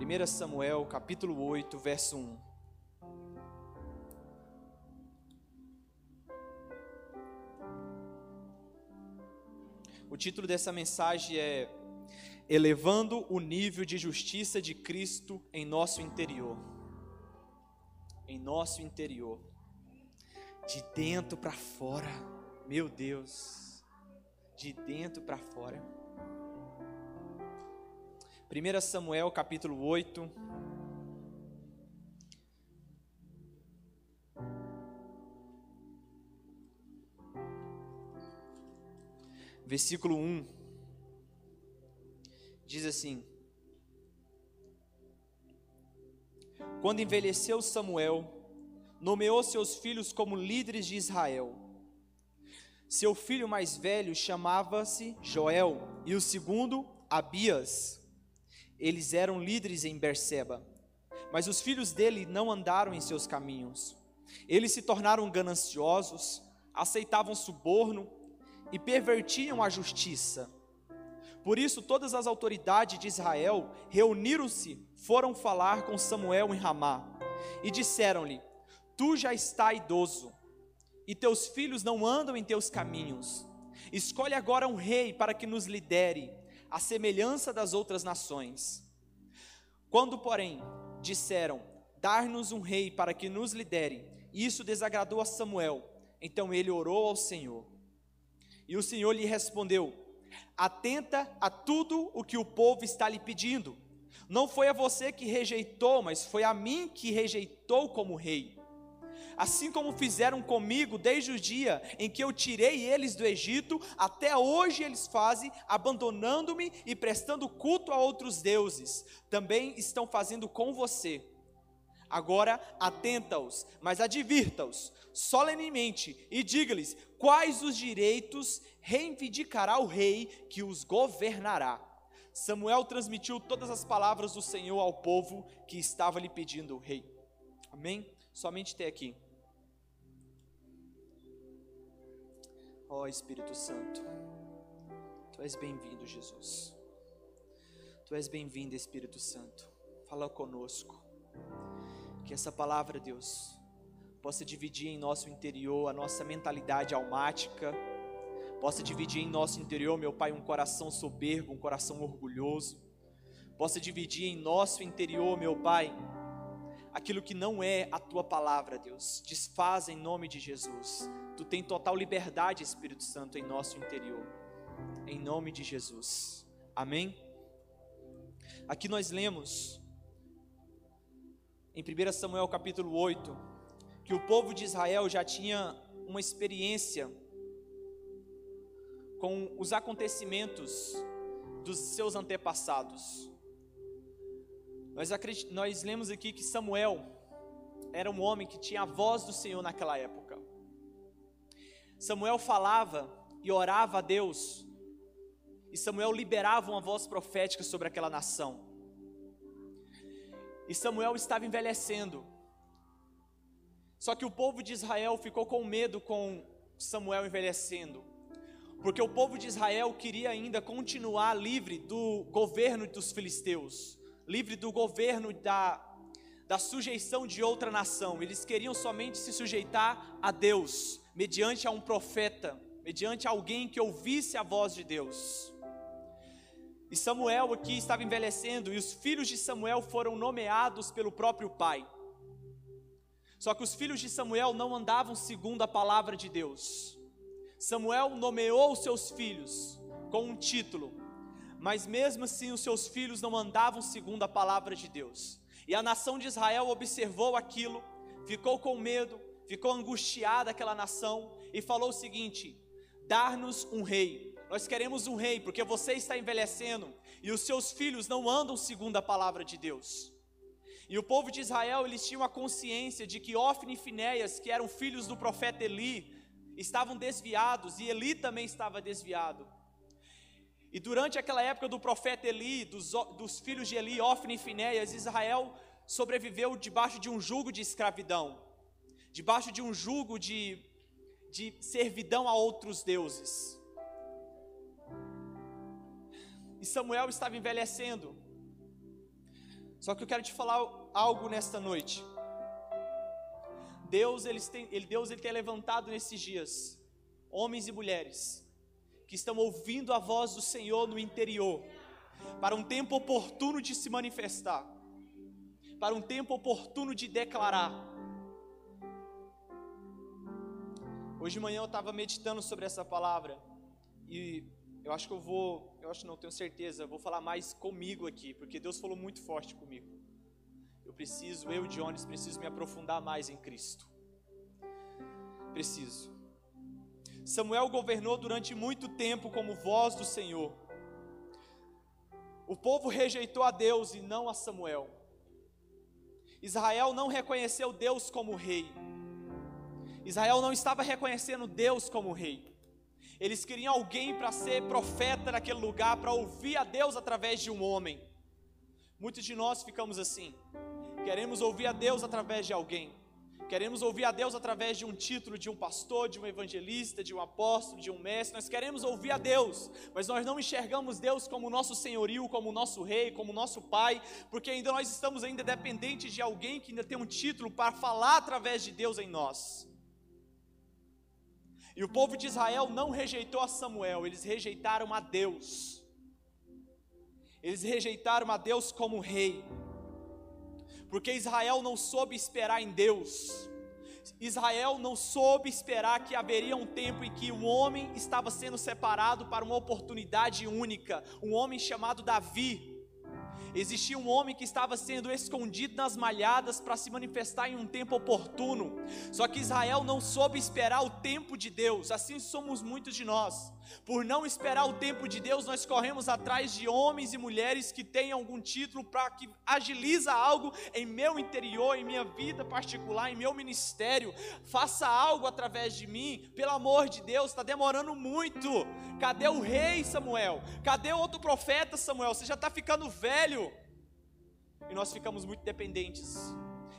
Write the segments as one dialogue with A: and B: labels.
A: 1 Samuel, capítulo 8, verso 1. O título dessa mensagem é Elevando o nível de justiça de Cristo em nosso interior. Em nosso interior. De dentro para fora. Meu Deus. De dentro para fora. 1 Samuel capítulo 8. Versículo 1 diz assim: Quando envelheceu Samuel, nomeou seus filhos como líderes de Israel. Seu filho mais velho chamava-se Joel e o segundo Abias eles eram líderes em Berseba. Mas os filhos dele não andaram em seus caminhos. Eles se tornaram gananciosos, aceitavam suborno e pervertiam a justiça. Por isso, todas as autoridades de Israel reuniram-se, foram falar com Samuel em Ramá e disseram-lhe: Tu já está idoso, e teus filhos não andam em teus caminhos. Escolhe agora um rei para que nos lidere à semelhança das outras nações. Quando, porém, disseram: Dar-nos um rei para que nos lidere, isso desagradou a Samuel. Então ele orou ao Senhor. E o Senhor lhe respondeu: Atenta a tudo o que o povo está lhe pedindo. Não foi a você que rejeitou, mas foi a mim que rejeitou como rei assim como fizeram comigo desde o dia em que eu tirei eles do Egito, até hoje eles fazem, abandonando-me e prestando culto a outros deuses, também estão fazendo com você. Agora atenta-os, mas advirta-os solenemente e diga-lhes quais os direitos reivindicará o rei que os governará. Samuel transmitiu todas as palavras do Senhor ao povo que estava lhe pedindo o rei. Amém? Somente até aqui. Ó oh, Espírito Santo, Tu és bem-vindo, Jesus. Tu és bem-vindo, Espírito Santo. Fala conosco. Que essa palavra, Deus, possa dividir em nosso interior a nossa mentalidade almática, possa dividir em nosso interior, meu Pai, um coração soberbo, um coração orgulhoso, possa dividir em nosso interior, meu Pai, aquilo que não é a tua palavra, Deus. Desfaz em nome de Jesus. Tu tem total liberdade, Espírito Santo, em nosso interior. Em nome de Jesus. Amém? Aqui nós lemos em 1 Samuel capítulo 8 que o povo de Israel já tinha uma experiência com os acontecimentos dos seus antepassados. Nós, nós lemos aqui que Samuel era um homem que tinha a voz do Senhor naquela época. Samuel falava e orava a Deus, e Samuel liberava uma voz profética sobre aquela nação. E Samuel estava envelhecendo. Só que o povo de Israel ficou com medo com Samuel envelhecendo, porque o povo de Israel queria ainda continuar livre do governo dos filisteus livre do governo da, da sujeição de outra nação. Eles queriam somente se sujeitar a Deus, mediante a um profeta, mediante alguém que ouvisse a voz de Deus. E Samuel aqui estava envelhecendo, e os filhos de Samuel foram nomeados pelo próprio pai. Só que os filhos de Samuel não andavam segundo a palavra de Deus. Samuel nomeou seus filhos com um título, mas mesmo assim os seus filhos não andavam segundo a palavra de Deus. E a nação de Israel observou aquilo, ficou com medo, ficou angustiada aquela nação e falou o seguinte: dar-nos um rei. Nós queremos um rei, porque você está envelhecendo e os seus filhos não andam segundo a palavra de Deus. E o povo de Israel, eles tinham a consciência de que Ofni e Finéias, que eram filhos do profeta Eli, estavam desviados e Eli também estava desviado. E durante aquela época do profeta Eli, dos, dos filhos de Eli, Ofni e Finéias, Israel sobreviveu debaixo de um jugo de escravidão, debaixo de um jugo de, de servidão a outros deuses. E Samuel estava envelhecendo. Só que eu quero te falar algo nesta noite. Deus, ele tem, Deus ele tem levantado nesses dias homens e mulheres que estão ouvindo a voz do Senhor no interior, para um tempo oportuno de se manifestar, para um tempo oportuno de declarar. Hoje de manhã eu estava meditando sobre essa palavra e eu acho que eu vou, eu acho não tenho certeza, vou falar mais comigo aqui, porque Deus falou muito forte comigo. Eu preciso, eu, Jones, preciso me aprofundar mais em Cristo. Preciso. Samuel governou durante muito tempo como voz do Senhor. O povo rejeitou a Deus e não a Samuel. Israel não reconheceu Deus como rei. Israel não estava reconhecendo Deus como rei. Eles queriam alguém para ser profeta naquele lugar, para ouvir a Deus através de um homem. Muitos de nós ficamos assim. Queremos ouvir a Deus através de alguém. Queremos ouvir a Deus através de um título de um pastor, de um evangelista, de um apóstolo, de um mestre. Nós queremos ouvir a Deus, mas nós não enxergamos Deus como nosso senhorio, como nosso rei, como nosso pai, porque ainda nós estamos ainda dependentes de alguém que ainda tem um título para falar através de Deus em nós. E o povo de Israel não rejeitou a Samuel, eles rejeitaram a Deus. Eles rejeitaram a Deus como rei porque Israel não soube esperar em Deus. Israel não soube esperar que haveria um tempo em que um homem estava sendo separado para uma oportunidade única, um homem chamado Davi. Existia um homem que estava sendo escondido nas malhadas para se manifestar em um tempo oportuno. Só que Israel não soube esperar o tempo de Deus. Assim somos muitos de nós. Por não esperar o tempo de Deus, nós corremos atrás de homens e mulheres que têm algum título para que agiliza algo em meu interior, em minha vida particular, em meu ministério. Faça algo através de mim. Pelo amor de Deus, está demorando muito. Cadê o rei Samuel? Cadê o outro profeta Samuel? Você já está ficando velho. E nós ficamos muito dependentes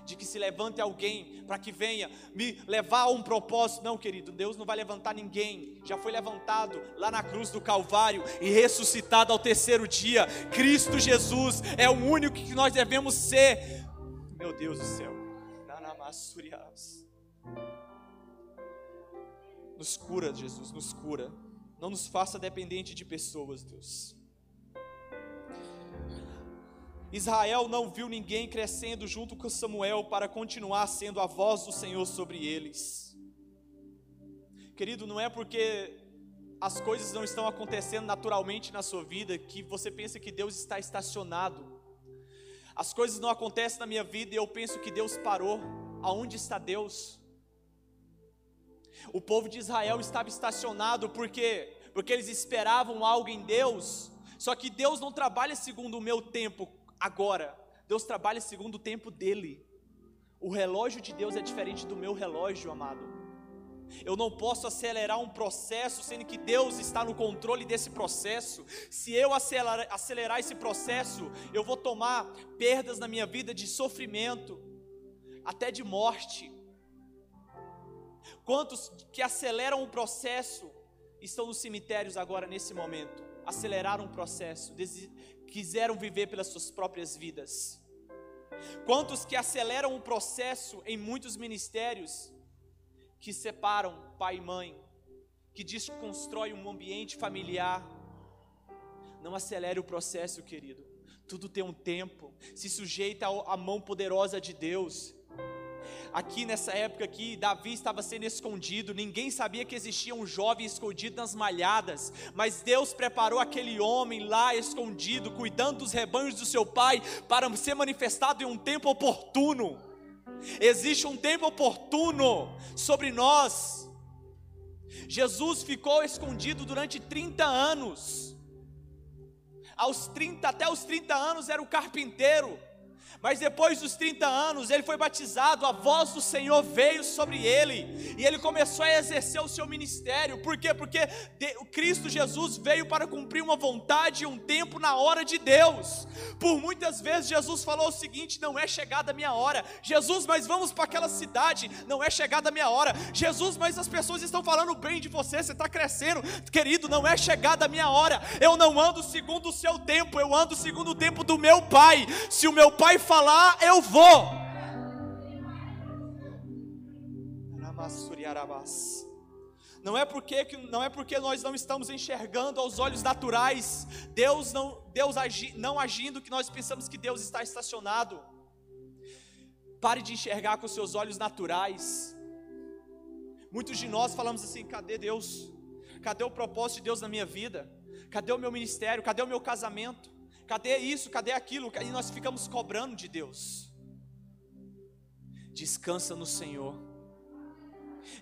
A: de que se levante alguém para que venha me levar a um propósito. Não, querido, Deus não vai levantar ninguém. Já foi levantado lá na cruz do Calvário e ressuscitado ao terceiro dia. Cristo Jesus é o único que nós devemos ser. Meu Deus do céu. Nos cura, Jesus, nos cura. Não nos faça dependente de pessoas, Deus. Israel não viu ninguém crescendo junto com Samuel para continuar sendo a voz do Senhor sobre eles. Querido, não é porque as coisas não estão acontecendo naturalmente na sua vida que você pensa que Deus está estacionado. As coisas não acontecem na minha vida e eu penso que Deus parou. Aonde está Deus? O povo de Israel estava estacionado porque porque eles esperavam algo em Deus. Só que Deus não trabalha segundo o meu tempo, agora. Deus trabalha segundo o tempo dele. O relógio de Deus é diferente do meu relógio, amado. Eu não posso acelerar um processo sendo que Deus está no controle desse processo. Se eu acelerar, esse processo, eu vou tomar perdas na minha vida de sofrimento, até de morte. Quantos que aceleram o processo estão nos cemitérios agora nesse momento? Aceleraram o processo, quiseram viver pelas suas próprias vidas. Quantos que aceleram o processo em muitos ministérios, que separam pai e mãe, que desconstrói um ambiente familiar. Não acelere o processo, querido. Tudo tem um tempo. Se sujeita à mão poderosa de Deus aqui nessa época aqui, Davi estava sendo escondido, ninguém sabia que existia um jovem escondido nas malhadas, mas Deus preparou aquele homem lá escondido, cuidando dos rebanhos do seu pai, para ser manifestado em um tempo oportuno. Existe um tempo oportuno sobre nós. Jesus ficou escondido durante 30 anos. Aos 30, até os 30 anos era o carpinteiro Mas depois dos 30 anos, ele foi batizado, a voz do Senhor veio sobre ele, e ele começou a exercer o seu ministério. Por quê? Porque o Cristo Jesus veio para cumprir uma vontade e um tempo na hora de Deus. Por muitas vezes Jesus falou o seguinte: não é chegada a minha hora. Jesus, mas vamos para aquela cidade, não é chegada a minha hora. Jesus, mas as pessoas estão falando bem de você, você está crescendo. Querido, não é chegada a minha hora. Eu não ando segundo o seu tempo, eu ando segundo o tempo do meu Pai. Se o meu Pai falar, eu vou. Não é porque não é porque nós não estamos enxergando aos olhos naturais, Deus não Deus agi, não agindo que nós pensamos que Deus está estacionado. Pare de enxergar com seus olhos naturais. Muitos de nós falamos assim: cadê Deus? Cadê o propósito de Deus na minha vida? Cadê o meu ministério? Cadê o meu casamento? Cadê isso? Cadê aquilo? E nós ficamos cobrando de Deus. Descansa no Senhor.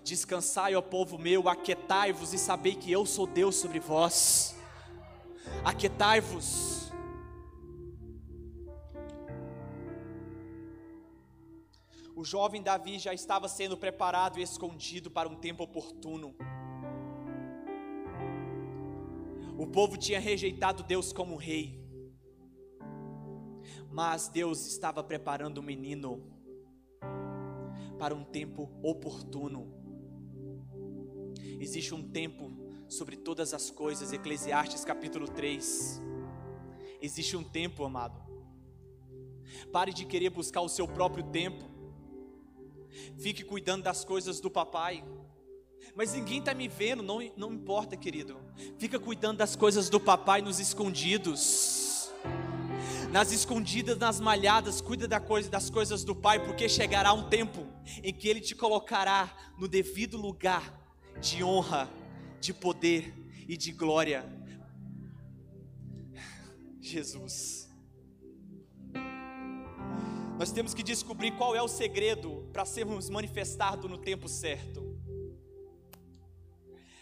A: Descansai, ó povo meu, aquetai-vos e sabei que eu sou Deus sobre vós. Aquetai-vos. O jovem Davi já estava sendo preparado e escondido para um tempo oportuno. O povo tinha rejeitado Deus como rei mas Deus estava preparando o menino para um tempo oportuno. Existe um tempo sobre todas as coisas, Eclesiastes capítulo 3. Existe um tempo, amado. Pare de querer buscar o seu próprio tempo. Fique cuidando das coisas do papai. Mas ninguém está me vendo, não, não importa, querido. Fica cuidando das coisas do papai nos escondidos nas escondidas, nas malhadas, cuida da coisa, das coisas do Pai, porque chegará um tempo em que Ele te colocará no devido lugar de honra, de poder e de glória. Jesus. Nós temos que descobrir qual é o segredo para sermos manifestados no tempo certo.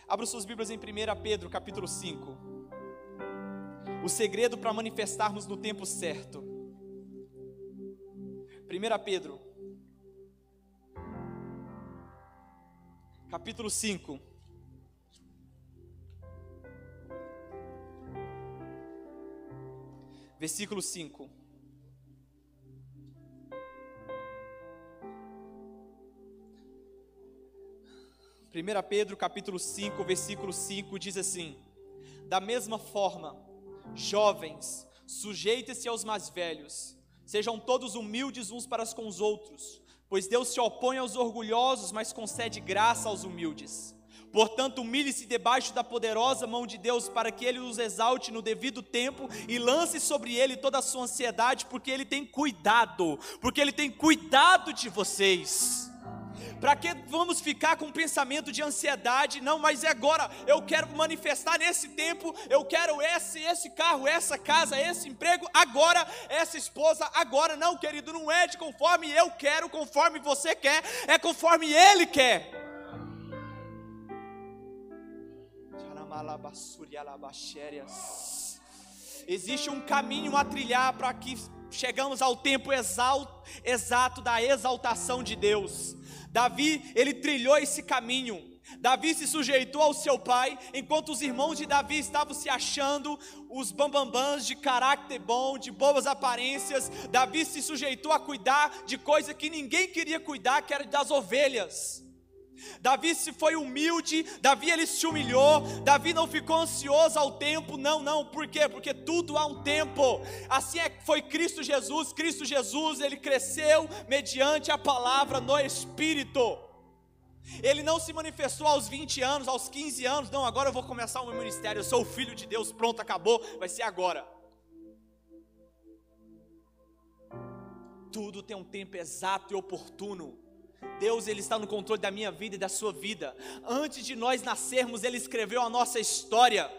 A: Abra suas Bíblias em 1 Pedro capítulo 5 o segredo para manifestarmos no tempo certo. 1 Pedro, capítulo 5. Versículo 5. Primeira Pedro capítulo 5, versículo 5 diz assim: Da mesma forma, Jovens, sujeitem-se aos mais velhos, sejam todos humildes uns para com os outros, pois Deus se opõe aos orgulhosos, mas concede graça aos humildes. Portanto, humilhe-se debaixo da poderosa mão de Deus, para que Ele os exalte no devido tempo e lance sobre Ele toda a sua ansiedade, porque Ele tem cuidado, porque Ele tem cuidado de vocês. Para que vamos ficar com um pensamento de ansiedade? Não, mas é agora. Eu quero manifestar nesse tempo. Eu quero esse, esse carro, essa casa, esse emprego agora, essa esposa agora. Não, querido, não é de conforme eu quero, conforme você quer, é conforme Ele quer. Existe um caminho a trilhar para que chegamos ao tempo exato da exaltação de Deus. Davi, ele trilhou esse caminho. Davi se sujeitou ao seu pai, enquanto os irmãos de Davi estavam se achando os bambambãs de caráter bom, de boas aparências. Davi se sujeitou a cuidar de coisa que ninguém queria cuidar, que era das ovelhas. Davi se foi humilde, Davi ele se humilhou, Davi não ficou ansioso ao tempo, não, não, por quê? Porque tudo há um tempo. Assim é foi Cristo Jesus, Cristo Jesus, ele cresceu mediante a palavra no espírito. Ele não se manifestou aos 20 anos, aos 15 anos, não, agora eu vou começar o meu ministério, eu sou o filho de Deus, pronto, acabou, vai ser agora. Tudo tem um tempo exato e oportuno. Deus ele está no controle da minha vida e da sua vida. Antes de nós nascermos, ele escreveu a nossa história.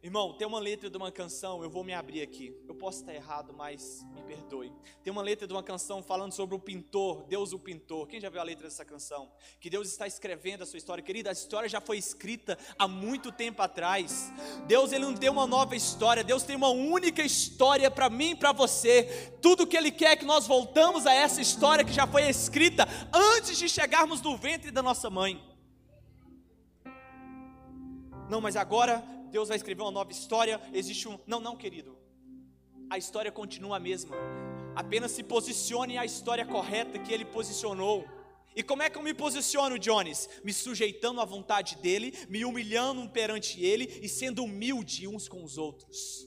A: Irmão, tem uma letra de uma canção, eu vou me abrir aqui. Eu posso estar errado, mas me perdoe. Tem uma letra de uma canção falando sobre o pintor, Deus o pintor. Quem já viu a letra dessa canção? Que Deus está escrevendo a sua história. Querida, a história já foi escrita há muito tempo atrás. Deus ele não deu uma nova história, Deus tem uma única história para mim e para você. Tudo que ele quer é que nós voltamos a essa história que já foi escrita antes de chegarmos no ventre da nossa mãe. Não, mas agora Deus vai escrever uma nova história, existe um. Não, não, querido. A história continua a mesma. Apenas se posicione a história correta que ele posicionou. E como é que eu me posiciono, Jones? Me sujeitando à vontade dele, me humilhando perante ele e sendo humilde uns com os outros.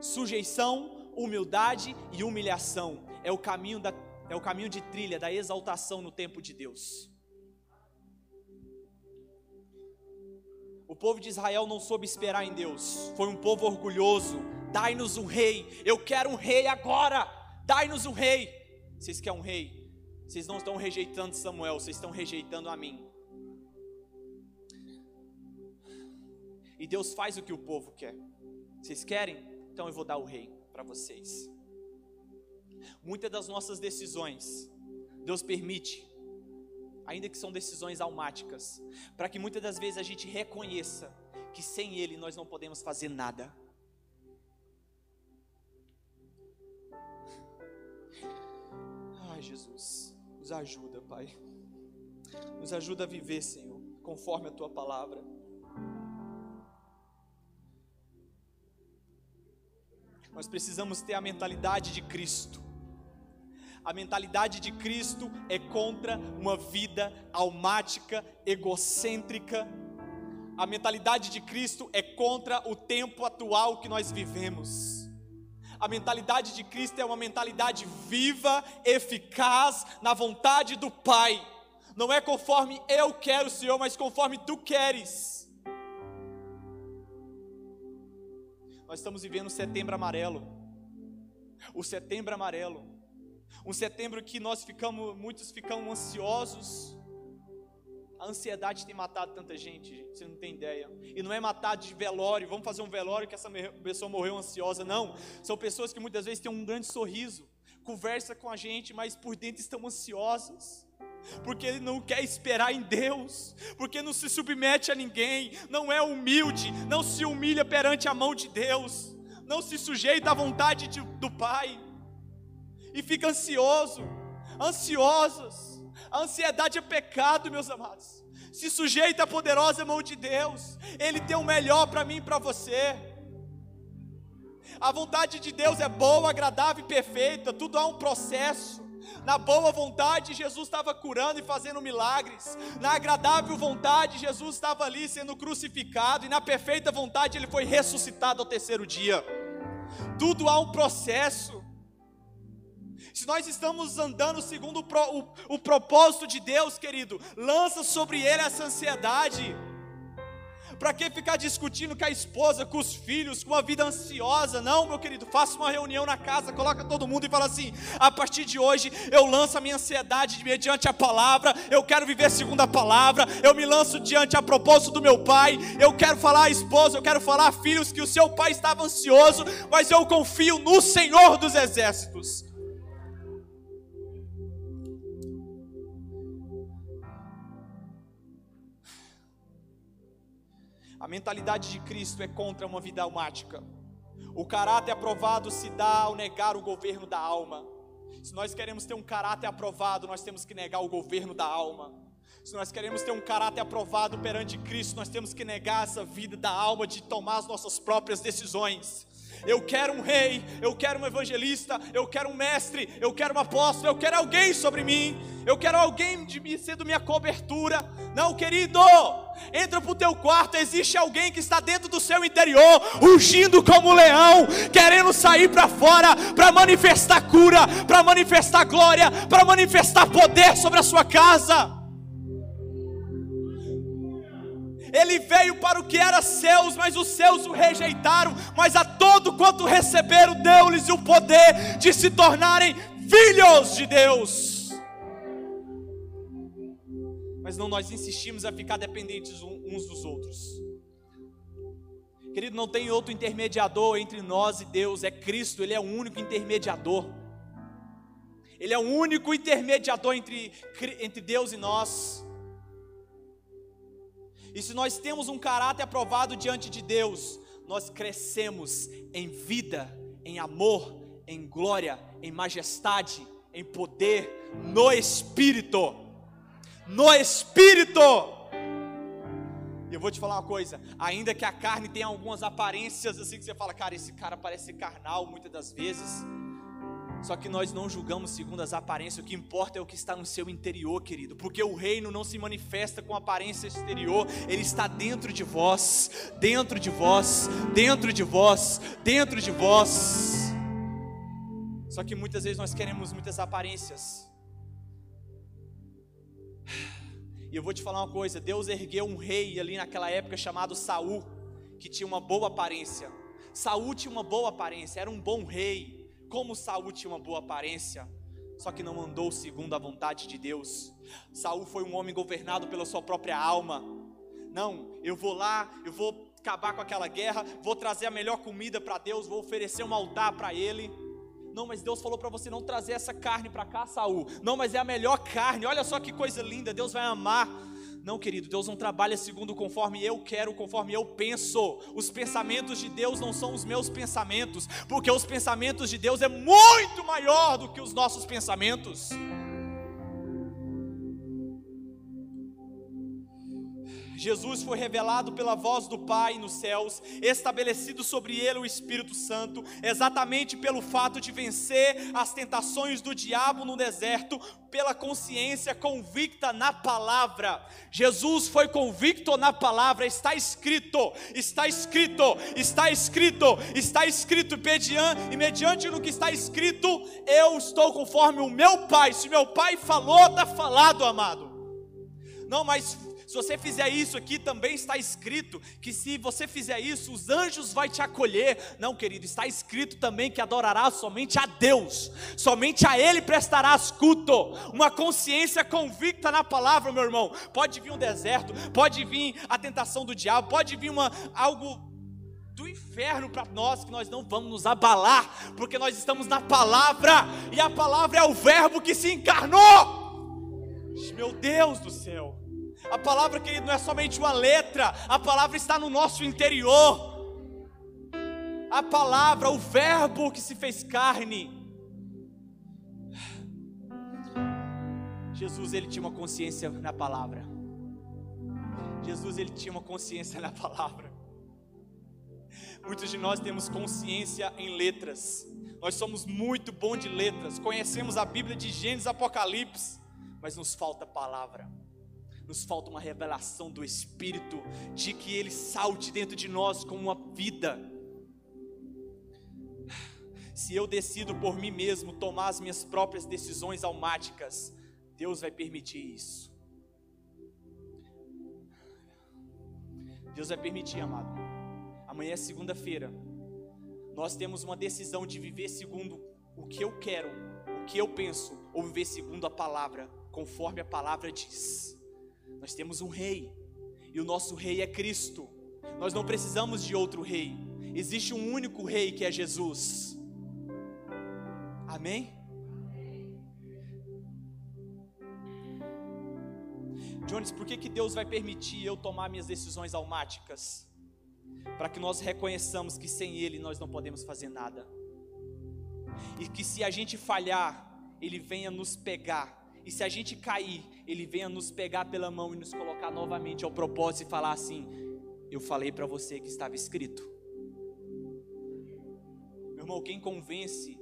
A: Sujeição, humildade e humilhação é o caminho da é o caminho de trilha da exaltação no tempo de Deus. O povo de Israel não soube esperar em Deus, foi um povo orgulhoso. Dai-nos um rei, eu quero um rei agora, dai-nos um rei. Vocês querem um rei? Vocês não estão rejeitando Samuel, vocês estão rejeitando a mim. E Deus faz o que o povo quer. Vocês querem? Então eu vou dar o rei para vocês. Muitas das nossas decisões, Deus permite ainda que são decisões almáticas, para que muitas das vezes a gente reconheça que sem Ele nós não podemos fazer nada. Ai, Jesus, nos ajuda, Pai. Nos ajuda a viver, Senhor, conforme a tua palavra. Nós precisamos ter a mentalidade de Cristo. A mentalidade de Cristo é contra uma vida almática, egocêntrica. A mentalidade de Cristo é contra o tempo atual que nós vivemos. A mentalidade de Cristo é uma mentalidade viva, eficaz, na vontade do Pai. Não é conforme eu quero, Senhor, mas conforme tu queres. Nós estamos vivendo o setembro amarelo. O setembro amarelo um setembro que nós ficamos, muitos ficam ansiosos. A ansiedade tem matado tanta gente, gente, você não tem ideia. E não é matar de velório, vamos fazer um velório que essa pessoa morreu ansiosa, não. São pessoas que muitas vezes têm um grande sorriso, conversa com a gente, mas por dentro estão ansiosas. Porque ele não quer esperar em Deus, porque não se submete a ninguém, não é humilde, não se humilha perante a mão de Deus, não se sujeita à vontade de, do Pai e fica ansioso, ansiosas. A ansiedade é pecado, meus amados. Se sujeita à poderosa mão de Deus. Ele tem o melhor para mim e para você. A vontade de Deus é boa, agradável e perfeita. Tudo há um processo. Na boa vontade, Jesus estava curando e fazendo milagres. Na agradável vontade, Jesus estava ali sendo crucificado. E na perfeita vontade, ele foi ressuscitado ao terceiro dia. Tudo há um processo se nós estamos andando segundo o, pro, o, o propósito de Deus, querido, lança sobre ele essa ansiedade. Para que ficar discutindo com a esposa, com os filhos, com uma vida ansiosa? Não, meu querido, faça uma reunião na casa, coloca todo mundo e fala assim: a partir de hoje eu lanço a minha ansiedade mediante a palavra, eu quero viver segundo a palavra, eu me lanço diante a propósito do meu pai, eu quero falar à esposa, eu quero falar a filhos que o seu pai estava ansioso, mas eu confio no Senhor dos exércitos. A mentalidade de Cristo é contra uma vida almática. O caráter aprovado se dá ao negar o governo da alma. Se nós queremos ter um caráter aprovado, nós temos que negar o governo da alma. Se nós queremos ter um caráter aprovado perante Cristo, nós temos que negar essa vida da alma de tomar as nossas próprias decisões. Eu quero um rei, eu quero um evangelista, eu quero um mestre, eu quero um apóstolo, eu quero alguém sobre mim, eu quero alguém de mim sendo minha cobertura. Não, querido, entra para o teu quarto, existe alguém que está dentro do seu interior, rugindo como um leão, querendo sair para fora para manifestar cura, para manifestar glória, para manifestar poder sobre a sua casa. Ele veio para o que era seus, mas os seus o rejeitaram. Mas a todo quanto receberam, deu-lhes o poder de se tornarem filhos de Deus. Mas não nós insistimos a ficar dependentes uns dos outros. Querido, não tem outro intermediador entre nós e Deus, é Cristo, Ele é o único intermediador. Ele é o único intermediador entre, entre Deus e nós. E se nós temos um caráter aprovado diante de Deus, nós crescemos em vida, em amor, em glória, em majestade, em poder, no Espírito. No Espírito. E eu vou te falar uma coisa, ainda que a carne tenha algumas aparências assim que você fala, cara, esse cara parece carnal muitas das vezes. Só que nós não julgamos segundo as aparências, o que importa é o que está no seu interior, querido, porque o reino não se manifesta com aparência exterior, ele está dentro de vós, dentro de vós, dentro de vós, dentro de vós. Só que muitas vezes nós queremos muitas aparências, E eu vou te falar uma coisa: Deus ergueu um rei ali naquela época chamado Saul, que tinha uma boa aparência. Saul tinha uma boa aparência, era um bom rei. Como Saul tinha uma boa aparência, só que não andou segundo a vontade de Deus. Saul foi um homem governado pela sua própria alma. Não, eu vou lá, eu vou acabar com aquela guerra, vou trazer a melhor comida para Deus, vou oferecer um altar para ele. Não, mas Deus falou para você não trazer essa carne para cá, Saul. Não, mas é a melhor carne. Olha só que coisa linda, Deus vai amar. Não, querido, Deus não trabalha segundo conforme eu quero, conforme eu penso. Os pensamentos de Deus não são os meus pensamentos, porque os pensamentos de Deus é muito maior do que os nossos pensamentos. Jesus foi revelado pela voz do Pai nos céus, estabelecido sobre ele o Espírito Santo, exatamente pelo fato de vencer as tentações do diabo no deserto, pela consciência convicta na palavra. Jesus foi convicto na palavra, está escrito, está escrito, está escrito, está escrito, e mediante no que está escrito, eu estou conforme o meu Pai. Se meu Pai falou, está falado, amado. Não, mas você fizer isso aqui, também está escrito que se você fizer isso, os anjos vão te acolher. Não, querido, está escrito também que adorarás somente a Deus, somente a Ele prestarás culto. Uma consciência convicta na palavra, meu irmão. Pode vir um deserto, pode vir a tentação do diabo, pode vir uma, algo do inferno para nós, que nós não vamos nos abalar, porque nós estamos na palavra, e a palavra é o Verbo que se encarnou. Meu Deus do céu. A palavra, querido, não é somente uma letra, a palavra está no nosso interior. A palavra, o Verbo que se fez carne. Jesus, ele tinha uma consciência na palavra. Jesus, ele tinha uma consciência na palavra. Muitos de nós temos consciência em letras. Nós somos muito bons de letras. Conhecemos a Bíblia de Gênesis Apocalipse, mas nos falta palavra nos falta uma revelação do Espírito, de que Ele salte dentro de nós como uma vida. Se eu decido por mim mesmo tomar as minhas próprias decisões almáticas, Deus vai permitir isso. Deus vai permitir, amado. Amanhã é segunda-feira. Nós temos uma decisão de viver segundo o que eu quero, o que eu penso, ou viver segundo a palavra, conforme a palavra diz. Nós temos um rei, e o nosso rei é Cristo. Nós não precisamos de outro rei. Existe um único rei que é Jesus. Amém? Jones, por que, que Deus vai permitir eu tomar minhas decisões almáticas? Para que nós reconheçamos que sem Ele nós não podemos fazer nada. E que se a gente falhar, Ele venha nos pegar e se a gente cair, Ele venha nos pegar pela mão e nos colocar novamente ao propósito e falar assim: Eu falei para você que estava escrito. Meu irmão, quem convence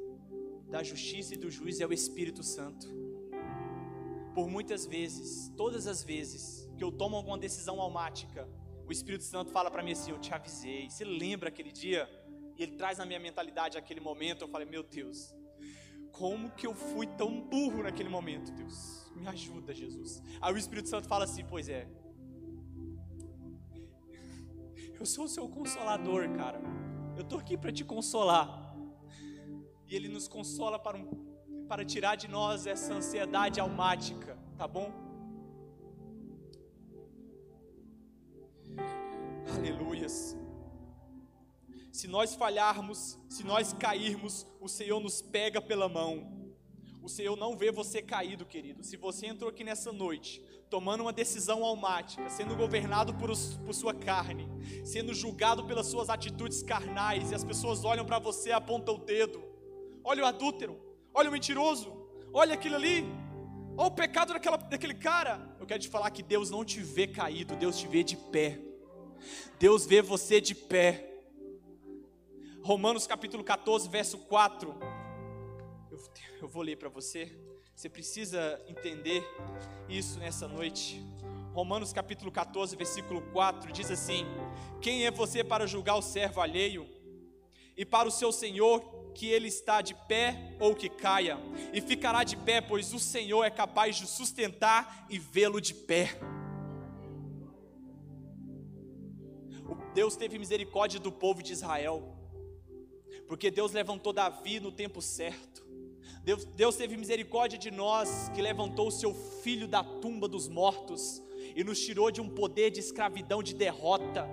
A: da justiça e do juízo é o Espírito Santo. Por muitas vezes, todas as vezes que eu tomo alguma decisão almática, o Espírito Santo fala para mim assim: Eu te avisei. Você lembra aquele dia? E ele traz na minha mentalidade aquele momento. Eu falei: Meu Deus, como que eu fui tão burro naquele momento, Deus? Me ajuda, Jesus. Aí o Espírito Santo fala assim: Pois é, eu sou o seu consolador, cara. Eu estou aqui para te consolar. E Ele nos consola para, um, para tirar de nós essa ansiedade almática, tá bom? Aleluias. Se nós falharmos, se nós cairmos, o Senhor nos pega pela mão. O Senhor não vê você caído, querido. Se você entrou aqui nessa noite, tomando uma decisão almática, sendo governado por, os, por sua carne, sendo julgado pelas suas atitudes carnais, e as pessoas olham para você e apontam o dedo. Olha o adúltero, olha o mentiroso, olha aquilo ali, olha o pecado daquela, daquele cara. Eu quero te falar que Deus não te vê caído, Deus te vê de pé. Deus vê você de pé. Romanos capítulo 14, verso 4. Eu, eu vou ler para você. Você precisa entender isso nessa noite. Romanos capítulo 14, versículo 4 diz assim: Quem é você para julgar o servo alheio? E para o seu senhor que ele está de pé ou que caia, e ficará de pé, pois o Senhor é capaz de sustentar e vê-lo de pé. Deus teve misericórdia do povo de Israel porque Deus levantou Davi no tempo certo. Deus, Deus teve misericórdia de nós, que levantou o seu filho da tumba dos mortos e nos tirou de um poder de escravidão, de derrota.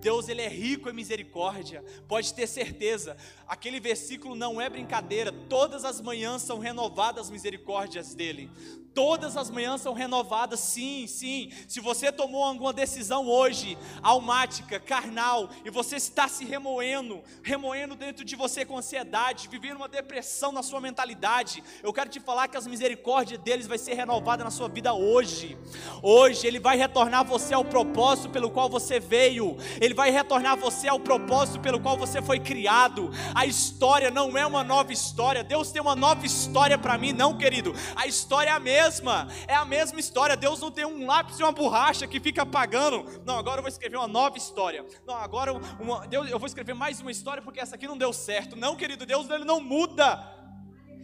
A: Deus ele é rico em misericórdia. Pode ter certeza. Aquele versículo não é brincadeira. Todas as manhãs são renovadas as misericórdias dele. Todas as manhãs são renovadas, sim, sim. Se você tomou alguma decisão hoje, almática, carnal, e você está se remoendo, remoendo dentro de você com ansiedade, vivendo uma depressão na sua mentalidade, eu quero te falar que as misericórdias deles vai ser renovada na sua vida hoje. Hoje ele vai retornar você ao propósito pelo qual você veio. Ele vai retornar você ao propósito pelo qual você foi criado. A história não é uma nova história. Deus tem uma nova história para mim, não, querido. A história é a mesma mesma, é a mesma história. Deus não tem um lápis e uma borracha que fica apagando. Não, agora eu vou escrever uma nova história. Não, agora uma, eu vou escrever mais uma história porque essa aqui não deu certo. Não, querido, Deus ele não muda.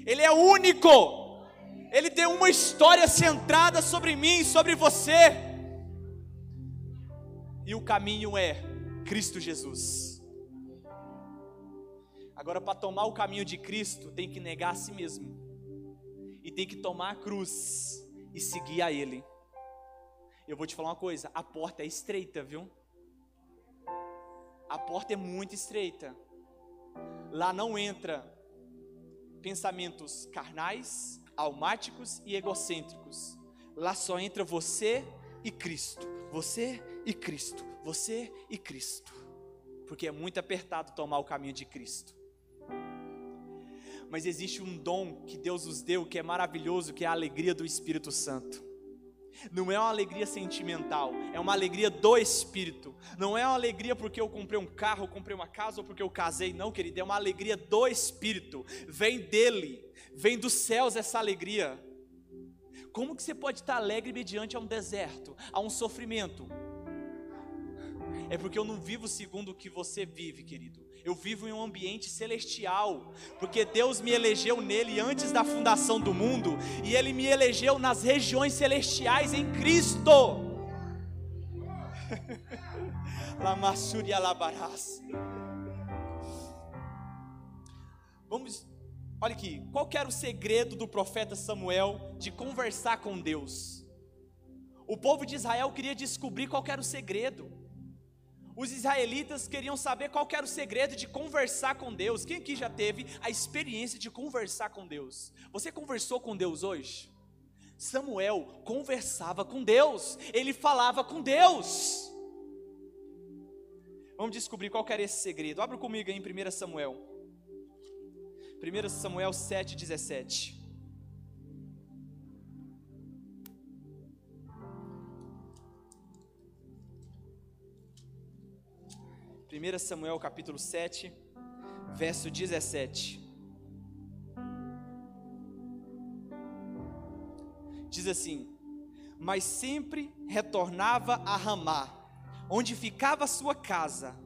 A: Ele é único. Ele tem uma história centrada sobre mim, sobre você. E o caminho é Cristo Jesus. Agora, para tomar o caminho de Cristo, tem que negar a si mesmo e tem que tomar a cruz e seguir a Ele. Eu vou te falar uma coisa: a porta é estreita, viu? A porta é muito estreita. Lá não entra pensamentos carnais, almáticos e egocêntricos. Lá só entra você e Cristo. Você e Cristo. Você e Cristo. Porque é muito apertado tomar o caminho de Cristo mas existe um dom que Deus nos deu que é maravilhoso, que é a alegria do Espírito Santo. Não é uma alegria sentimental, é uma alegria do Espírito. Não é uma alegria porque eu comprei um carro, comprei uma casa ou porque eu casei, não, querido, é uma alegria do Espírito. Vem dele, vem dos céus essa alegria. Como que você pode estar alegre mediante a um deserto, a um sofrimento? É porque eu não vivo segundo o que você vive, querido eu vivo em um ambiente celestial, porque Deus me elegeu nele antes da fundação do mundo, e Ele me elegeu nas regiões celestiais em Cristo. Lamassuria labarás. Vamos, olha aqui, qual era o segredo do profeta Samuel de conversar com Deus? O povo de Israel queria descobrir qual era o segredo. Os israelitas queriam saber qual era o segredo de conversar com Deus. Quem aqui já teve a experiência de conversar com Deus? Você conversou com Deus hoje? Samuel conversava com Deus, ele falava com Deus. Vamos descobrir qual era esse segredo. Abra comigo aí em 1 Samuel. 1 Samuel 7,17. 1 Samuel capítulo 7, verso 17. Diz assim: Mas sempre retornava a Ramá, onde ficava sua casa.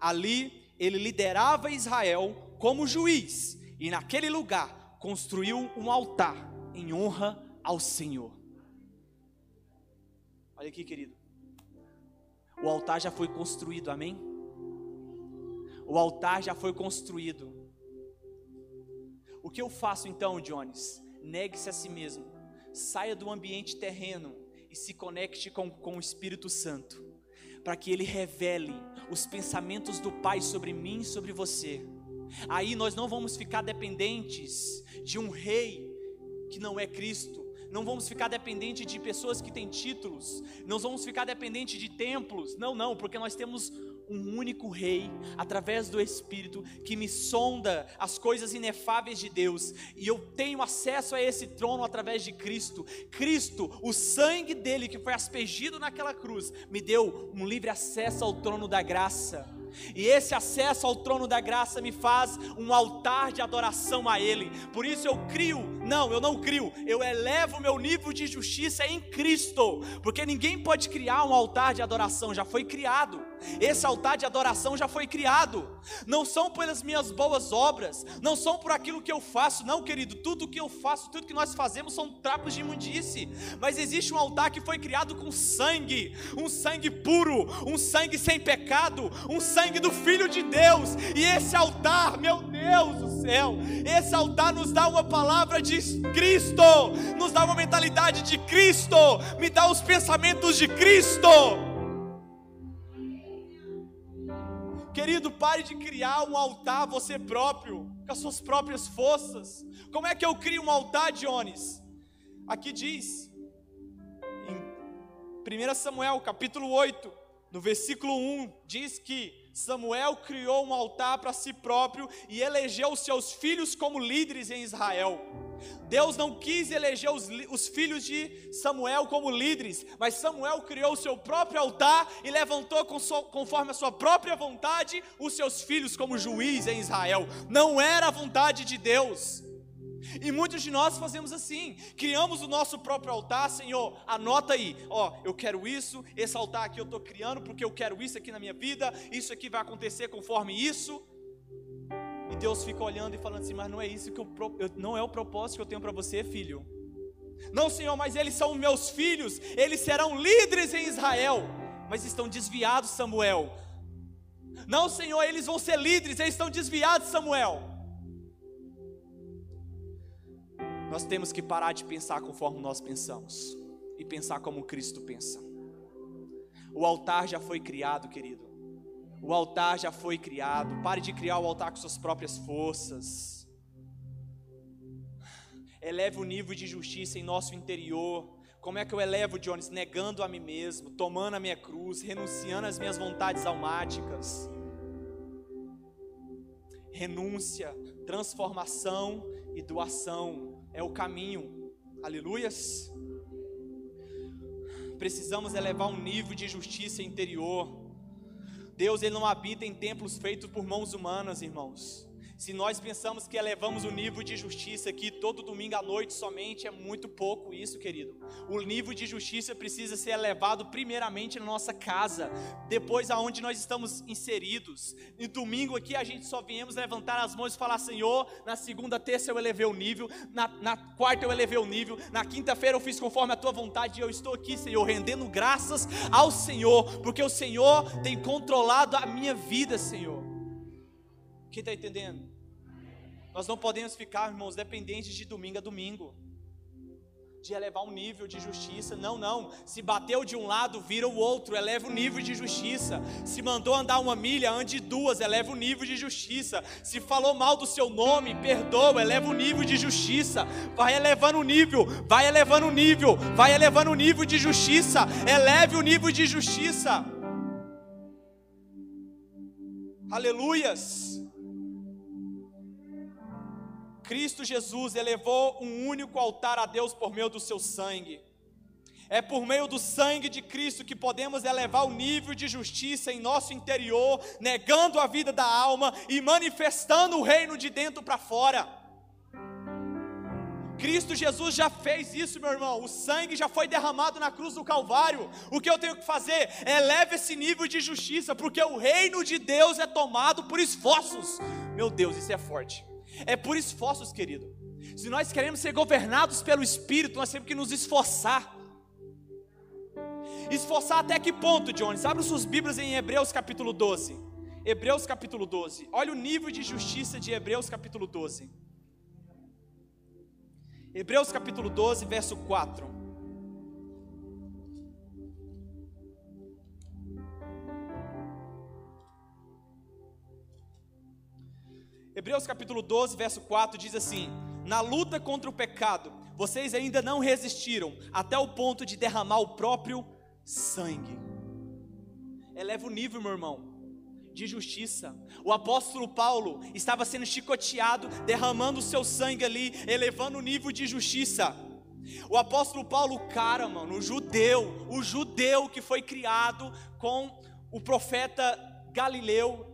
A: Ali ele liderava Israel como juiz, e naquele lugar construiu um altar em honra ao Senhor. Olha aqui, querido. O altar já foi construído, amém? O altar já foi construído. O que eu faço então, Jones? Negue-se a si mesmo. Saia do ambiente terreno e se conecte com, com o Espírito Santo. para que Ele revele os pensamentos do Pai sobre mim e sobre você. Aí nós não vamos ficar dependentes de um rei que não é Cristo, não vamos ficar dependentes de pessoas que têm títulos, não vamos ficar dependentes de templos, não, não, porque nós temos um único Rei, através do Espírito, que me sonda as coisas inefáveis de Deus, e eu tenho acesso a esse trono através de Cristo. Cristo, o sangue dele que foi aspergido naquela cruz, me deu um livre acesso ao trono da graça. E esse acesso ao trono da graça me faz um altar de adoração a Ele. Por isso eu crio, não, eu não crio, eu elevo meu nível de justiça em Cristo, porque ninguém pode criar um altar de adoração, já foi criado. Esse altar de adoração já foi criado. Não são pelas minhas boas obras, não são por aquilo que eu faço, não, querido. Tudo que eu faço, tudo que nós fazemos são trapos de imundice. Mas existe um altar que foi criado com sangue, um sangue puro, um sangue sem pecado, um sangue do Filho de Deus. E esse altar, meu Deus do céu, esse altar nos dá uma palavra de Cristo, nos dá uma mentalidade de Cristo, me dá os pensamentos de Cristo. Querido, pare de criar um altar você próprio, com as suas próprias forças. Como é que eu crio um altar, Jones? Aqui diz, em 1 Samuel capítulo 8, no versículo 1, diz que Samuel criou um altar para si próprio e elegeu seus filhos como líderes em Israel. Deus não quis eleger os, os, filhos de Samuel como líderes, mas Samuel criou o seu próprio altar e levantou conforme a sua própria vontade os seus filhos como juiz em Israel. Não era a vontade de Deus. E muitos de nós fazemos assim, criamos o nosso próprio altar, Senhor, anota aí, ó, eu quero isso, esse altar aqui eu estou criando porque eu quero isso aqui na minha vida, isso aqui vai acontecer conforme isso. E Deus fica olhando e falando assim, mas não é isso que eu, não é o propósito que eu tenho para você, filho. Não, Senhor, mas eles são meus filhos, eles serão líderes em Israel, mas estão desviados, Samuel. Não, Senhor, eles vão ser líderes, eles estão desviados, Samuel. Nós temos que parar de pensar conforme nós pensamos e pensar como Cristo pensa. O altar já foi criado, querido. O altar já foi criado. Pare de criar o altar com suas próprias forças. Eleve o nível de justiça em nosso interior. Como é que eu elevo, Jones? Negando a mim mesmo, tomando a minha cruz, renunciando às minhas vontades almáticas. Renúncia, transformação e doação é o caminho. Aleluias. Precisamos elevar um nível de justiça interior. Deus ele não habita em templos feitos por mãos humanas, irmãos. Se nós pensamos que elevamos o nível de justiça aqui todo domingo à noite somente, é muito pouco isso, querido. O nível de justiça precisa ser elevado primeiramente na nossa casa, depois aonde nós estamos inseridos. E domingo aqui a gente só viemos levantar as mãos e falar: Senhor, na segunda, terça eu elevei o nível, na, na quarta eu elevei o nível, na quinta-feira eu fiz conforme a tua vontade e eu estou aqui, Senhor, rendendo graças ao Senhor, porque o Senhor tem controlado a minha vida, Senhor. Quem está entendendo? Nós não podemos ficar, irmãos, dependentes de domingo a domingo, de elevar um nível de justiça. Não, não. Se bateu de um lado, vira o outro, eleva o nível de justiça. Se mandou andar uma milha, ande duas, eleva o nível de justiça. Se falou mal do seu nome, perdoa, eleva o nível de justiça. Vai elevando o nível, vai elevando o nível, vai elevando o nível de justiça. Eleve o nível de justiça. Aleluias. Cristo Jesus elevou um único altar a Deus por meio do seu sangue. É por meio do sangue de Cristo que podemos elevar o nível de justiça em nosso interior, negando a vida da alma e manifestando o reino de dentro para fora. Cristo Jesus já fez isso, meu irmão. O sangue já foi derramado na cruz do Calvário. O que eu tenho que fazer? Eleve esse nível de justiça, porque o reino de Deus é tomado por esforços. Meu Deus, isso é forte. É por esforços, querido. Se nós queremos ser governados pelo Espírito, nós temos que nos esforçar. Esforçar até que ponto, Jones? Abra suas Bíblias em Hebreus capítulo 12. Hebreus capítulo 12. Olha o nível de justiça de Hebreus capítulo 12. Hebreus capítulo 12, verso 4. Hebreus capítulo 12, verso 4 diz assim: Na luta contra o pecado, vocês ainda não resistiram até o ponto de derramar o próprio sangue. Eleva o nível, meu irmão de justiça. O apóstolo Paulo estava sendo chicoteado, derramando o seu sangue ali, elevando o nível de justiça. O apóstolo Paulo, cara, mano, o judeu, o judeu que foi criado com o profeta Galileu,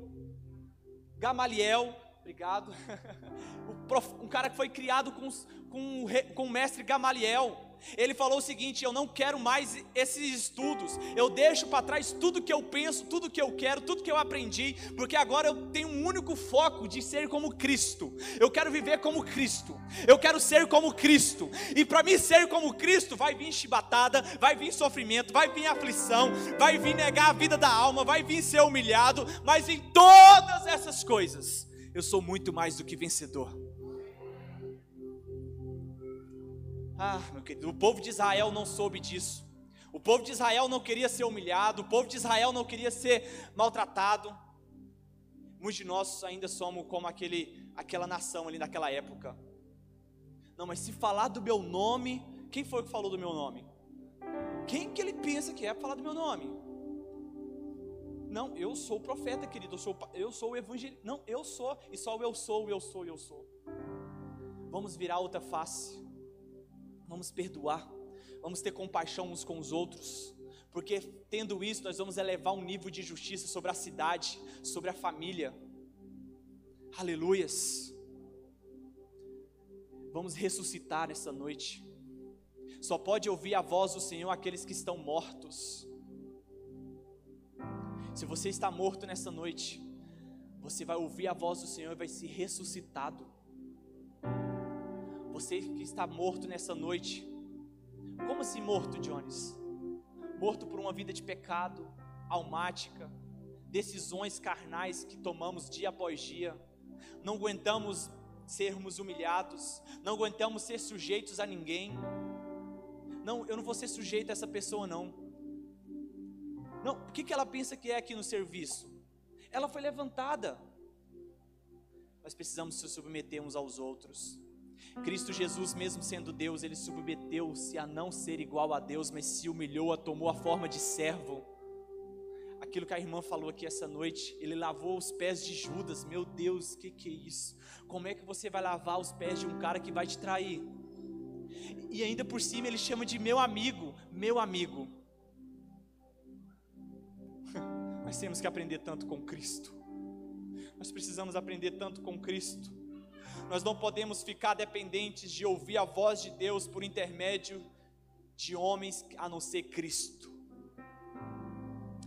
A: Gamaliel, obrigado, um cara que foi criado com, com, com o mestre Gamaliel, ele falou o seguinte: Eu não quero mais esses estudos, eu deixo para trás tudo que eu penso, tudo que eu quero, tudo que eu aprendi, porque agora eu tenho um único foco de ser como Cristo. Eu quero viver como Cristo, eu quero ser como Cristo, e para mim ser como Cristo, vai vir chibatada, vai vir sofrimento, vai vir aflição, vai vir negar a vida da alma, vai vir ser humilhado, mas em todas essas coisas, eu sou muito mais do que vencedor. Ah, meu querido, o povo de Israel não soube disso. O povo de Israel não queria ser humilhado, o povo de Israel não queria ser maltratado. Muitos de nós ainda somos como aquele, aquela nação ali naquela época. Não, mas se falar do meu nome, quem foi que falou do meu nome? Quem que ele pensa que é para falar do meu nome? Não, eu sou o profeta, querido, eu sou, eu sou o evangelista. Não, eu sou, e só eu sou, eu sou, eu sou. Vamos virar outra face vamos perdoar, vamos ter compaixão uns com os outros, porque tendo isso, nós vamos elevar um nível de justiça sobre a cidade, sobre a família. Aleluias. Vamos ressuscitar nessa noite. Só pode ouvir a voz do Senhor aqueles que estão mortos. Se você está morto nessa noite, você vai ouvir a voz do Senhor e vai ser ressuscitado. Você que está morto nessa noite. Como assim morto, Jones? Morto por uma vida de pecado, almática, decisões carnais que tomamos dia após dia. Não aguentamos sermos humilhados, não aguentamos ser sujeitos a ninguém. Não, eu não vou ser sujeito a essa pessoa não. Não, o que, que ela pensa que é aqui no serviço? Ela foi levantada. Nós precisamos se submeter uns aos outros. Cristo Jesus, mesmo sendo Deus, ele submeteu-se a não ser igual a Deus, mas se humilhou, a tomou a forma de servo. Aquilo que a irmã falou aqui essa noite, ele lavou os pés de Judas. Meu Deus, que que é isso? Como é que você vai lavar os pés de um cara que vai te trair? E ainda por cima ele chama de meu amigo, meu amigo. Nós temos que aprender tanto com Cristo. Nós precisamos aprender tanto com Cristo. Nós não podemos ficar dependentes de ouvir a voz de Deus por intermédio de homens a não ser Cristo.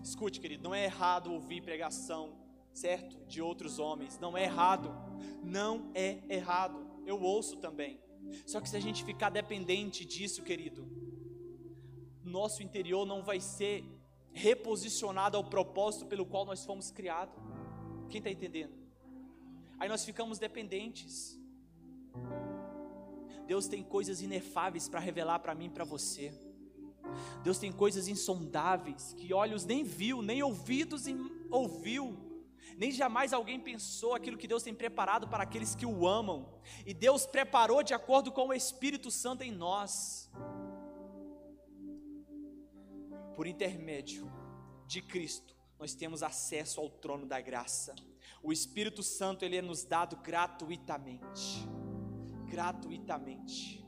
A: Escute, querido, não é errado ouvir pregação, certo? De outros homens, não é errado, não é errado. Eu ouço também. Só que se a gente ficar dependente disso, querido, nosso interior não vai ser reposicionado ao propósito pelo qual nós fomos criados. Quem está entendendo? Aí nós ficamos dependentes. Deus tem coisas inefáveis para revelar para mim e para você. Deus tem coisas insondáveis que olhos nem viu, nem ouvidos ouviu, nem jamais alguém pensou aquilo que Deus tem preparado para aqueles que o amam. E Deus preparou de acordo com o Espírito Santo em nós. Por intermédio de Cristo, nós temos acesso ao trono da graça. O Espírito Santo ele é nos dado gratuitamente. Gratuitamente.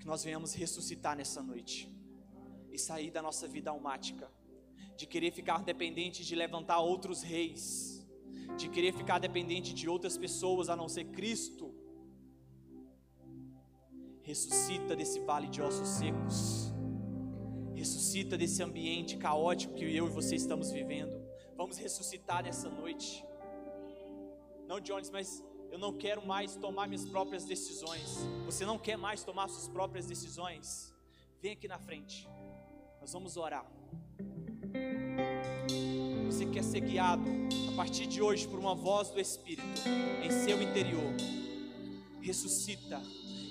A: Que nós venhamos ressuscitar nessa noite e sair da nossa vida almática, de querer ficar dependente de levantar outros reis, de querer ficar dependente de outras pessoas a não ser Cristo. Ressuscita desse vale de ossos secos. Ressuscita desse ambiente caótico que eu e você estamos vivendo. Vamos ressuscitar nessa noite. Não, Jones, mas eu não quero mais tomar minhas próprias decisões. Você não quer mais tomar suas próprias decisões? Vem aqui na frente. Nós vamos orar. Você quer ser guiado a partir de hoje por uma voz do Espírito em seu interior. Ressuscita,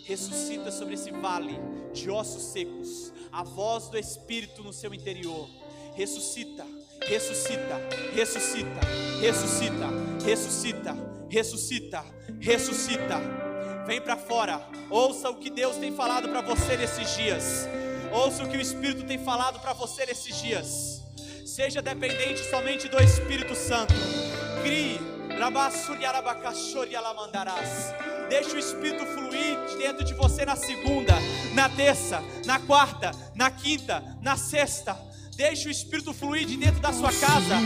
A: ressuscita sobre esse vale de ossos secos. A voz do Espírito no seu interior. Ressuscita ressuscita, ressuscita, ressuscita, ressuscita ressuscita, ressuscita. Vem para fora. Ouça o que Deus tem falado para você nesses dias. Ouça o que o Espírito tem falado para você nesses dias. Seja dependente somente do Espírito Santo. Crie. Deixe o Espírito fluir dentro de você na segunda, na terça, na quarta, na quinta, na sexta. Deixe o Espírito fluir de dentro da sua casa.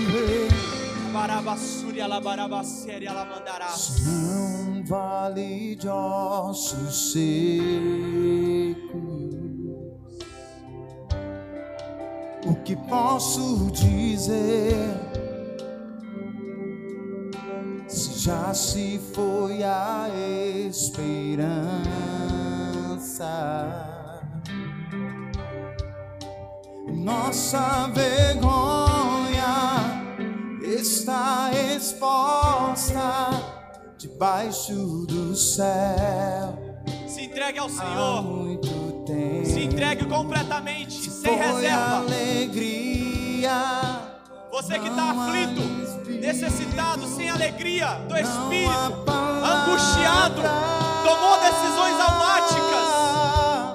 B: Num vale de ossos secos, o que posso dizer? Já se foi a esperança nossa vergonha está exposta debaixo do céu.
A: Se entregue ao Senhor. Se entregue completamente, Se sem reserva.
B: Alegria.
A: Você que está aflito, necessitado, sem alegria do Espírito, angustiado, tomou decisões almáticas,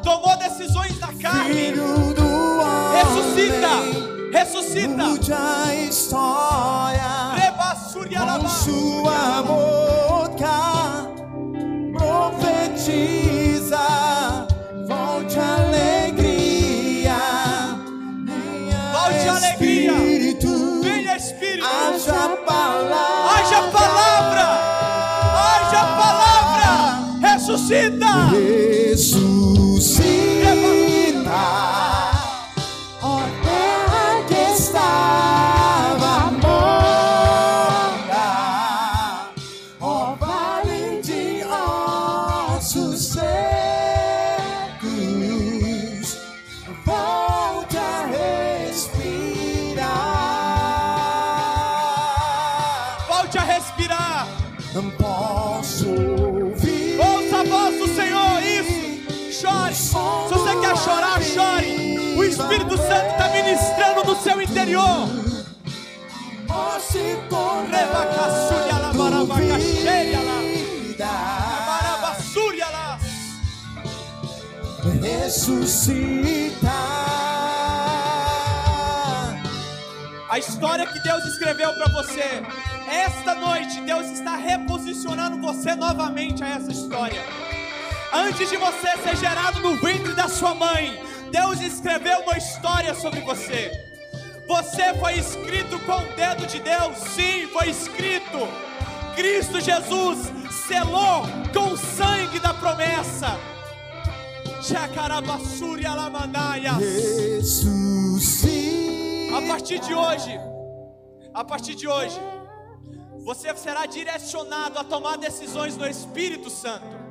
A: tomou decisões da carne ressuscita, ressuscita.
B: Mude a história com sua boca,
A: ressuscita, interior.
B: Ressuscita.
A: A história que Deus escreveu para você, esta noite Deus está reposicionando você novamente a essa história. Antes de você ser gerado no ventre da sua mãe, Deus escreveu uma história sobre você. Você foi escrito com o dedo de Deus, sim, foi escrito. Cristo Jesus selou com o sangue da promessa. A partir de hoje, a partir de hoje, você será direcionado a tomar decisões no Espírito Santo.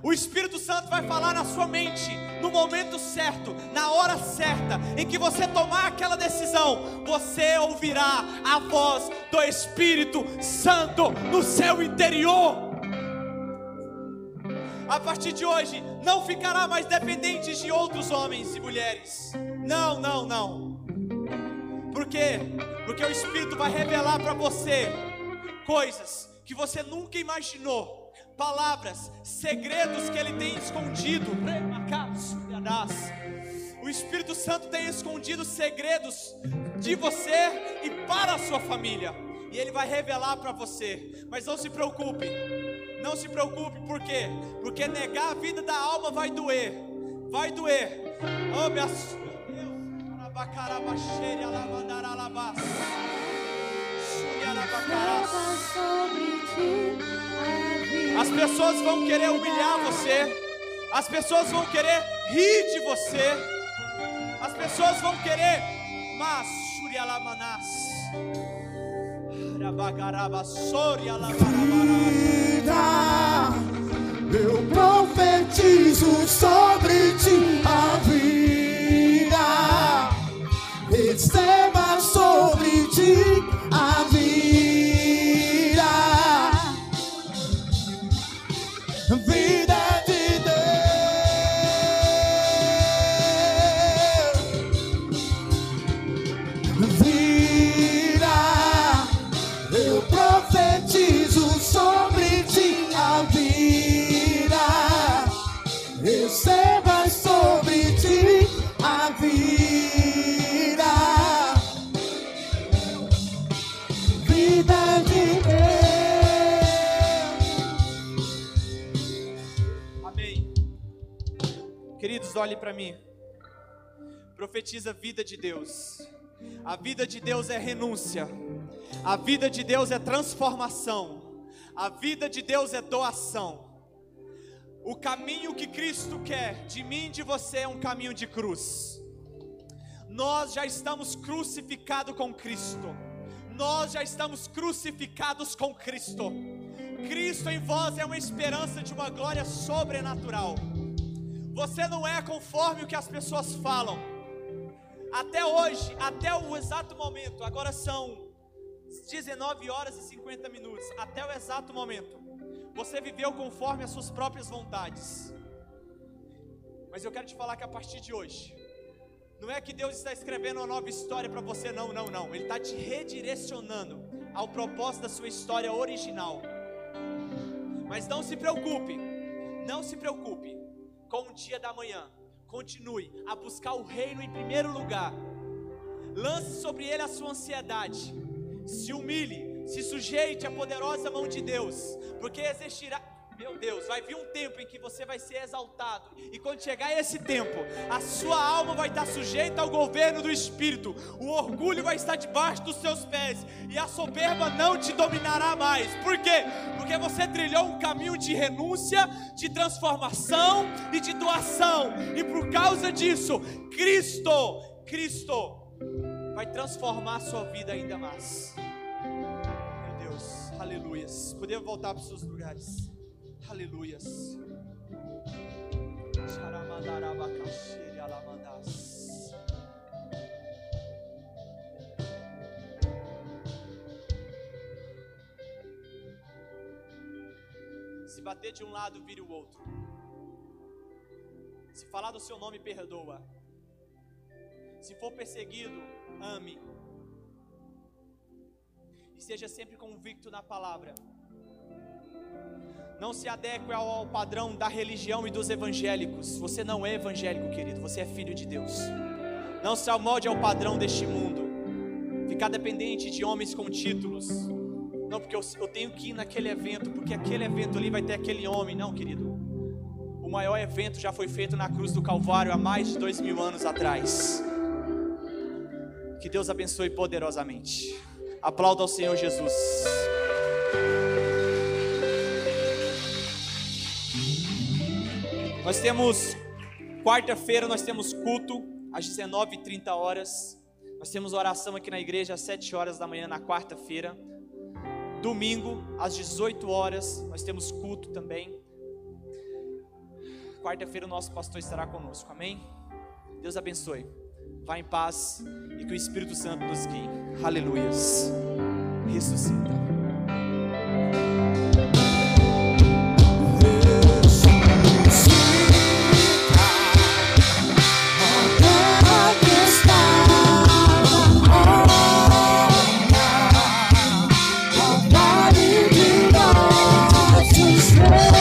A: O Espírito Santo vai falar na sua mente, no momento certo, na hora certa, em que você tomar aquela decisão, você ouvirá a voz do Espírito Santo no seu interior. A partir de hoje, não ficará mais dependente de outros homens e mulheres. Não, não, não. Por quê? Porque o Espírito vai revelar para você coisas que você nunca imaginou palavras, segredos que Ele tem escondido. O Espírito Santo tem escondido segredos de você e para a sua família. E Ele vai revelar para você. Mas não se preocupe. Não se preocupe, por quê? Porque negar a vida da alma vai doer. Vai doer. Oh, Deus. sobre ti. As pessoas vão querer humilhar você. As pessoas vão querer rir de você. As pessoas vão querer. Mas
B: Vida, eu profetizo sobre ti a vida. Receba sobre ti a vida.
A: Olhe para mim. Profetiza a vida de Deus. A vida de Deus é renúncia. A vida de Deus é transformação. A vida de Deus é doação. O caminho que Cristo quer de mim e de você é um caminho de cruz. Nós já estamos crucificados com Cristo. Nós já estamos crucificados com Cristo. Cristo em vós é uma esperança de uma glória sobrenatural. Você não é conforme o que as pessoas falam. Até hoje, até o exato momento, agora são 19 horas e 50 minutos. Até o exato momento, você viveu conforme as suas próprias vontades. Mas eu quero te falar que a partir de hoje, não é que Deus está escrevendo uma nova história para você, não, não, não. Ele está te redirecionando ao propósito da sua história original. Mas não se preocupe, não se preocupe com o dia da manhã. Continue a buscar o reino em primeiro lugar. Lance sobre ele a sua ansiedade. Se humilhe, se sujeite à poderosa mão de Deus, porque existirá meu Deus, vai vir um tempo em que você vai ser exaltado, e quando chegar esse tempo, a sua alma vai estar sujeita ao governo do Espírito, o orgulho vai estar debaixo dos seus pés, e a soberba não te dominará mais. Por quê? Porque você trilhou um caminho de renúncia, de transformação e de doação, e por causa disso, Cristo, Cristo, vai transformar a sua vida ainda mais. Meu Deus, aleluias. Podemos voltar para os seus lugares. Aleluias. Se bater de um lado, vire o outro. Se falar do seu nome, perdoa. Se for perseguido, ame. E seja sempre convicto na palavra. Não se adeque ao padrão da religião e dos evangélicos. Você não é evangélico, querido. Você é filho de Deus. Não se amolde ao padrão deste mundo. Ficar dependente de homens com títulos. Não, porque eu, eu tenho que ir naquele evento, porque aquele evento ali vai ter aquele homem. Não, querido. O maior evento já foi feito na cruz do Calvário há mais de dois mil anos atrás. Que Deus abençoe poderosamente. Aplauda ao Senhor Jesus. Nós temos quarta-feira, nós temos culto às 19h30 horas. Nós temos oração aqui na igreja às 7 horas da manhã na quarta-feira. Domingo às 18 horas, nós temos culto também. Quarta-feira o nosso pastor estará conosco. Amém? Deus abençoe. Vá em paz e que o Espírito Santo nos guie. Aleluias. Ressuscita.